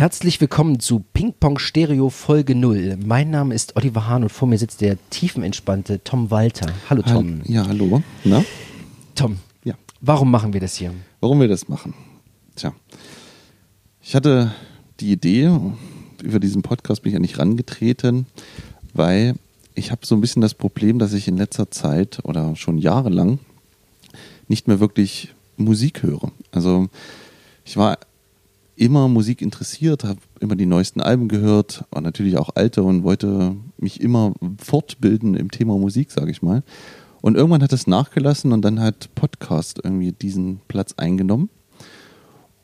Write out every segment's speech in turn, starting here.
Herzlich willkommen zu Ping Pong Stereo Folge 0. Mein Name ist Oliver Hahn und vor mir sitzt der tiefenentspannte Tom Walter. Hallo Tom. Ja, hallo. Na? Tom, Ja. warum machen wir das hier? Warum wir das machen? Tja, ich hatte die Idee, über diesen Podcast bin ich ja nicht rangetreten, weil ich habe so ein bisschen das Problem, dass ich in letzter Zeit oder schon jahrelang nicht mehr wirklich Musik höre. Also ich war immer Musik interessiert, habe immer die neuesten Alben gehört, war natürlich auch alte und wollte mich immer fortbilden im Thema Musik, sage ich mal. Und irgendwann hat es nachgelassen und dann hat Podcast irgendwie diesen Platz eingenommen.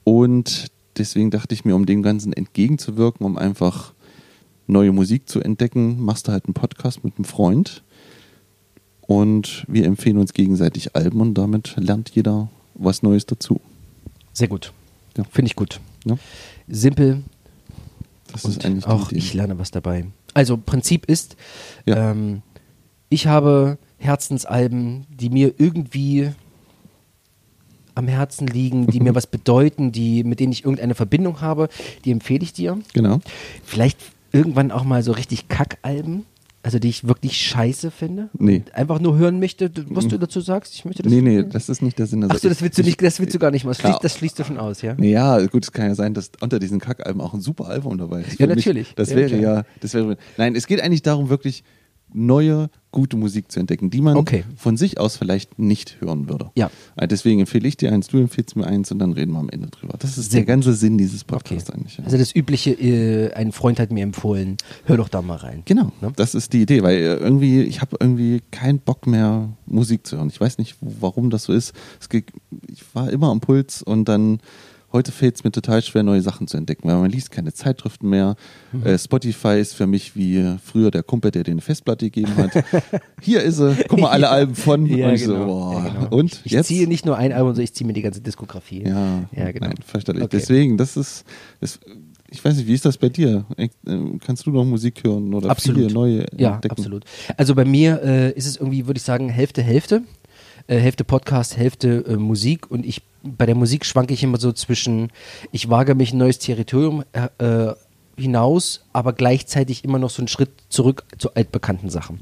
Und deswegen dachte ich mir, um dem Ganzen entgegenzuwirken, um einfach neue Musik zu entdecken, machst du halt einen Podcast mit einem Freund. Und wir empfehlen uns gegenseitig Alben und damit lernt jeder was Neues dazu. Sehr gut. Ja. Finde ich gut. Ja? Simpel Das ist eigentlich auch ich lerne was dabei. Also Prinzip ist, Ja. ähm, ich habe Herzensalben, die mir irgendwie am Herzen liegen, die mir was bedeuten, die, mit denen ich irgendeine Verbindung habe, die empfehle ich dir. Genau. Vielleicht irgendwann auch mal so richtig Kackalben, also die ich wirklich scheiße finde. Nee. Und einfach nur hören möchte, was du dazu sagst. Ich möchte das. Nee, nee, das ist nicht der Sinn der Ach so, das willst du nicht, das willst du gar nicht mal. Das schließt, das schließt du schon aus, ja? Nee, Ja, gut, es kann ja sein, dass unter diesen Kackalben auch ein super Album dabei ist. Ja, Für mich- natürlich. Das Ja, wäre klar. ja, das wäre. Nein, es geht eigentlich darum, wirklich neue, gute Musik zu entdecken, die man Okay. von sich aus vielleicht nicht hören würde. Ja. Also Deswegen empfehle ich dir eins, du empfiehlst mir eins und dann reden wir am Ende drüber. Das ist Sehr der ganze Sinn dieses Podcasts Okay. eigentlich. Ja. Also das übliche, äh, ein Freund hat mir empfohlen, hör doch da mal rein. Genau, Ne? das ist die Idee, weil äh, irgendwie, ich habe irgendwie keinen Bock mehr, Musik zu hören. Ich weiß nicht, warum das so ist. Es geht, ich war immer am Puls und dann, heute fällt es mir total schwer, neue Sachen zu entdecken, weil man liest keine Zeitschriften mehr. Mhm. Äh, Spotify ist für mich wie früher der Kumpel, der dir eine Festplatte gegeben hat. Hier ist sie, guck mal alle Ja. Alben von. Ja, und ich genau. so, boah. Ja, genau. Und Ich jetzt? ziehe nicht nur ein Album, sondern ich ziehe mir die ganze Diskografie. Ja, Ja, genau. nein, fürchterlich. Okay. Deswegen, das ist, das, ich weiß nicht, wie ist das bei dir? Äh, Kannst du noch Musik hören oder Absolut. viele neue Ja, entdecken? absolut. Also bei mir äh, ist es irgendwie, würde ich sagen, Hälfte, Hälfte. Äh, Hälfte Podcast, Hälfte äh, Musik. Und ich bei der Musik schwanke ich immer so zwischen, ich wage mich ein neues Territorium äh, äh, hinaus, aber gleichzeitig immer noch so einen Schritt zurück zu altbekannten Sachen.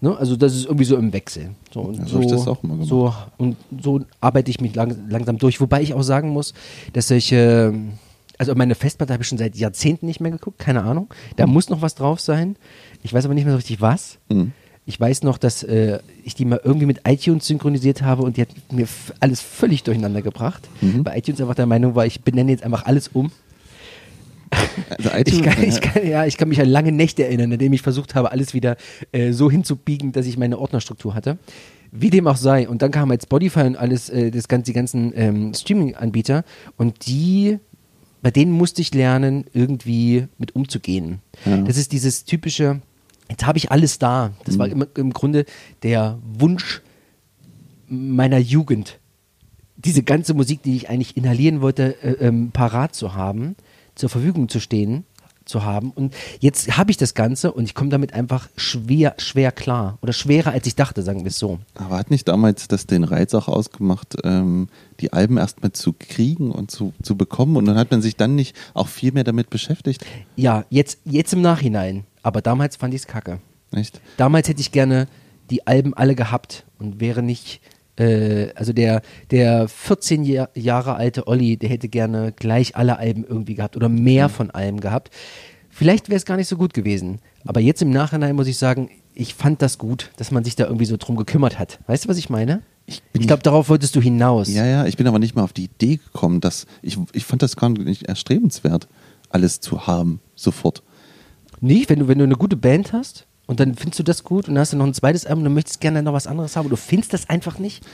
Ne? Also das ist irgendwie so im Wechsel. So, und Ja, so so, hab ich das auch immer so und so arbeite ich mich lang, langsam durch. Wobei ich auch sagen muss, dass solche, also meine Festplatte habe ich schon seit Jahrzehnten nicht mehr geguckt, keine Ahnung. Da muss noch was drauf sein. Ich weiß aber nicht mehr so richtig was. Mhm. Ich weiß noch, dass äh, ich die mal irgendwie mit iTunes synchronisiert habe und die hat mir alles völlig durcheinander gebracht. Mhm. Bei iTunes einfach der Meinung war, ich benenne jetzt einfach alles um. Also Ich iTunes, kann, ich, kann, ja, ich kann mich an lange Nächte erinnern, in denen ich versucht habe, alles wieder äh, so hinzubiegen, dass ich meine Ordnerstruktur hatte. Wie dem auch sei. Und dann kam halt Spotify und alles, äh, das ganze, die ganzen ähm, Streaming-Anbieter. Und die, bei denen musste ich lernen, irgendwie mit umzugehen. Ja. Das ist dieses typische, jetzt habe ich alles da. Das war immer im Grunde der Wunsch meiner Jugend diese ganze Musik, die ich eigentlich inhalieren wollte, äh, ähm, parat zu haben, zur Verfügung zu stehen, zu haben. Und jetzt habe ich das Ganze und ich komme damit einfach schwer, schwer klar. Oder schwerer, als ich dachte, sagen wir es so. Aber hat nicht damals das den Reiz auch ausgemacht, ähm, die Alben erstmal zu kriegen und zu, zu bekommen und dann hat man sich dann nicht auch viel mehr damit beschäftigt? Ja, jetzt, jetzt im Nachhinein. Aber damals fand ich es kacke. Nicht? Damals hätte ich gerne die Alben alle gehabt und wäre nicht, äh, also der, der 14 Jahr, Jahre alte Olli, der hätte gerne gleich alle Alben irgendwie gehabt oder mehr von allem gehabt. Vielleicht wäre es gar nicht so gut gewesen. Aber jetzt im Nachhinein muss ich sagen, ich fand das gut, dass man sich da irgendwie so drum gekümmert hat. Weißt du, was ich meine? Ich Ich glaube, darauf wolltest du hinaus. Ja, ja, ich bin aber nicht mal auf die Idee gekommen, dass ich, ich fand das gar nicht erstrebenswert, alles zu haben, sofort. Nicht, wenn du, wenn du eine gute Band hast und dann findest du das gut und dann hast du noch ein zweites Album und du möchtest gerne noch was anderes haben und du findest das einfach nicht.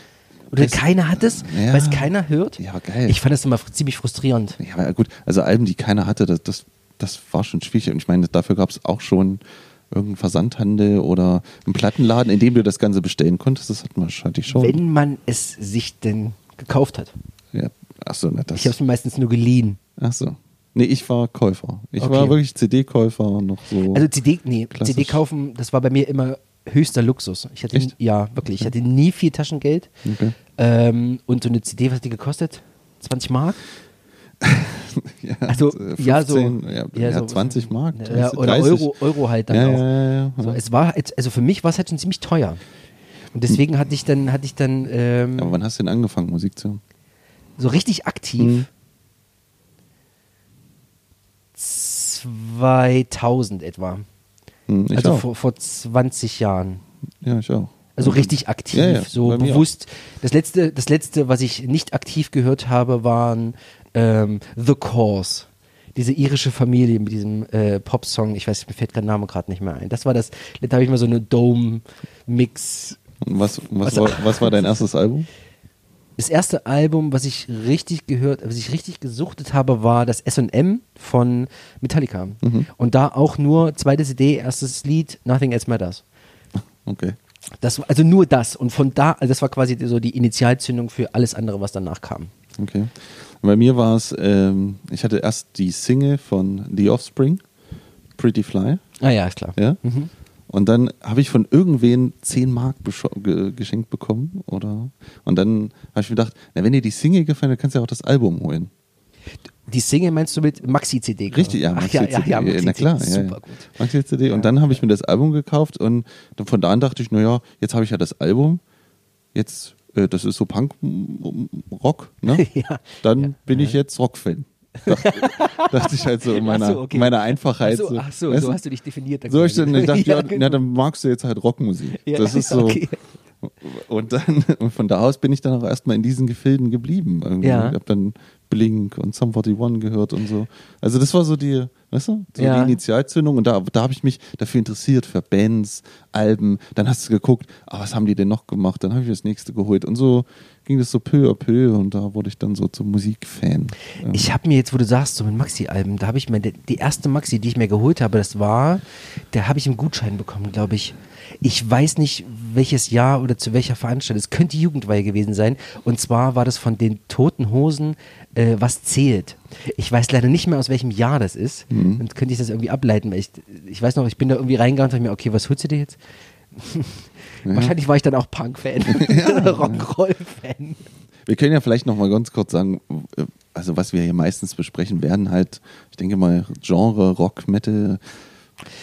Oder Das- keiner hat es, Ja. weil es keiner hört. Ja, geil. Ich fand das immer ziemlich frustrierend. Ja, aber gut, also Alben, die keiner hatte, das, das, das war schon schwierig. Und ich meine, dafür gab es auch schon irgendeinen Versandhandel oder einen Plattenladen, in dem du das Ganze bestellen konntest. Das hatten wir, hatte ich schon. Wenn man es sich denn gekauft hat. ja, achso, ne, das. Ich habe es mir meistens nur geliehen. Achso. Nee, ich war Käufer. Ich Okay. war wirklich CD-Käufer noch so. Also CD, nee, Klassisch. CD kaufen, das war bei mir immer höchster Luxus. Ich hatte, Echt? ja, wirklich. Ich hatte nie viel Taschengeld. Okay. Ähm, und so eine CD, was hat die gekostet? 20 Mark? ja, Also, äh, ja, so- 15, ja, ja, ja, so- 20 Mark. Ja, 30, oder 30. Euro, Euro halt dann Ja, auch. ja, ja, ja. So, es war, also für mich war es halt schon ziemlich teuer. Und deswegen hatte ich dann, hatte ich dann ähm, Aber wann hast du denn angefangen, Musik zu hören? so richtig aktiv Mhm. 2000 etwa. Hm, also vor, vor 20 Jahren. ja, ich auch. Also richtig aktiv, Ja, ja, so bewusst. Das letzte, das letzte, was ich nicht aktiv gehört habe, waren ähm, The Cause. Diese irische Familie mit diesem äh, Popsong, ich weiß, mir fällt der Name gerade nicht mehr ein. Das war das, da habe ich mal so eine Dome-Mix. Was, was, Was- war, was war dein erstes Album? Das erste Album, was ich richtig gehört, was ich richtig gesuchtet habe, war das S&M von Metallica. Mhm. Und da auch nur zweite CD, erstes Lied, Nothing Else Matters. Okay. Das, also nur das. Und von da, also das war quasi so die Initialzündung für alles andere, was danach kam. Okay. Und bei mir war es, ähm, ich hatte erst die Single von The Offspring, Pretty Fly, Ah ja, ist klar. ja. Mhm. Und dann habe ich von irgendwen 10 Mark ge geschenkt bekommen, oder? Und dann habe ich mir gedacht, na, wenn dir die Single gefallen hat, kannst du ja auch das Album holen. Die Single meinst du mit Maxi-CD? Richtig, ja, Ach, ja, ja, Maxi-CD, ja, Maxi na klar. Super gut. Maxi-CD. Und dann habe ich mir das Album gekauft und dann von da an dachte ich, naja, jetzt habe ich ja das Album, jetzt, äh, das ist so Punk-Rock, ne? Dann bin ich jetzt Rock-Fan. Dachte, dachte ich halt so in meiner, so, okay. meiner Einfachheit. Ach so, ach so, weißt so hast du dich definiert. So ich, dann, ich dachte, ja, genau. na, dann magst du jetzt halt Rockmusik. Ja, das ist so. okay. Und dann, und von da aus bin ich dann auch erstmal in diesen Gefilden geblieben. Irgendwie. Ja. Ich habe dann Blink und Sum 41 gehört und so. Also das war so die, weißt du, so Ja. die Initialzündung. Und da, da habe ich mich dafür interessiert, für Bands, Alben. Dann hast du geguckt, ah, was haben die denn noch gemacht? Dann habe ich das nächste geholt. Und so ging das so peu à peu und da wurde ich dann so zum Musikfan. Ich habe mir jetzt, wo du sagst, so mit Maxi-Alben, da habe ich mir, die, erste Maxi, die ich mir geholt habe, das war, da habe ich einen Gutschein bekommen, glaube ich. Ich weiß nicht, welches Jahr oder zu welcher Veranstaltung. Es könnte Jugendweihe gewesen sein. Und zwar war das von den Toten Hosen, äh, was zählt. Ich weiß leider nicht mehr, aus welchem Jahr das ist. Mhm. Dann könnte ich das irgendwie ableiten. Weil ich, ich weiß noch, ich bin da irgendwie reingegangen und dachte mir, okay, was holst du dir jetzt? Wahrscheinlich war ich dann auch Punk-Fan. Rock'n'Roll-Fan. Wir können ja vielleicht noch mal ganz kurz sagen, also was wir hier meistens besprechen werden halt, ich denke mal Genre Rock, Metal,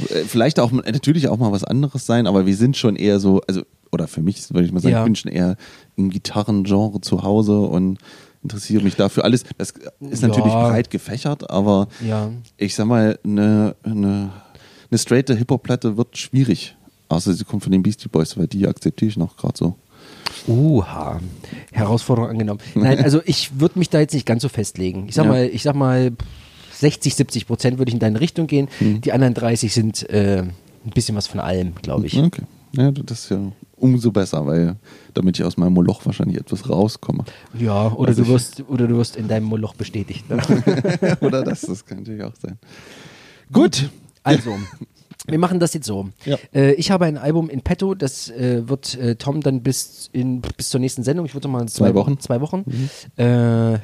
äh, vielleicht auch natürlich auch mal was anderes sein, aber wir sind schon eher so, also oder für mich würde ich mal sagen, Ja. ich bin schon eher im Gitarrengenre zu Hause und interessiere mich dafür alles. Das ist natürlich Ja. breit gefächert, aber Ja. ich sag mal, eine, eine, eine straighte Hip-Hop-Platte wird schwierig. Außer sie kommt von den Beastie Boys, weil die akzeptiere ich noch gerade so. Uha, Herausforderung angenommen. Nein, also ich würde mich da jetzt nicht ganz so festlegen. Ich sag Ja. mal, ich sag mal 60, 70 Prozent würde ich in deine Richtung gehen. Mhm. Die anderen 30 sind äh, ein bisschen was von allem, glaube ich. Okay. Ja, das ist ja umso besser, weil damit ich aus meinem Moloch wahrscheinlich etwas rauskomme. Ja, oder Also du ich- wirst oder du wirst in deinem Moloch bestätigt. Ne? Oder das, das kann natürlich auch sein. Gut, also. Wir machen das jetzt so. Ja. Äh, ich habe ein Album in petto, das äh, wird äh, Tom dann bis, in, bis zur nächsten Sendung, ich würde mal zwei, Zwei Wochen. zwei Wochen äh,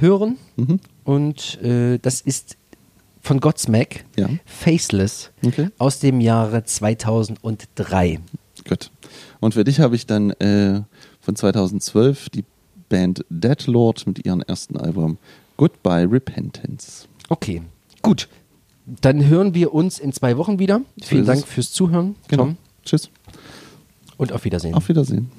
hören. Mhm. Und äh, das ist von Godsmack, Ja. Faceless, Okay. aus dem Jahre 2003. Gut. Und für dich habe ich dann äh, von 2012 die Band Deadlord mit ihrem ersten Album Goodbye Repentance. Okay, gut. Dann hören wir uns in zwei Wochen wieder. Vielen ist Dank es. fürs Zuhören, Genau. Tom. Tschüss. Und auf Wiedersehen. Auf Wiedersehen.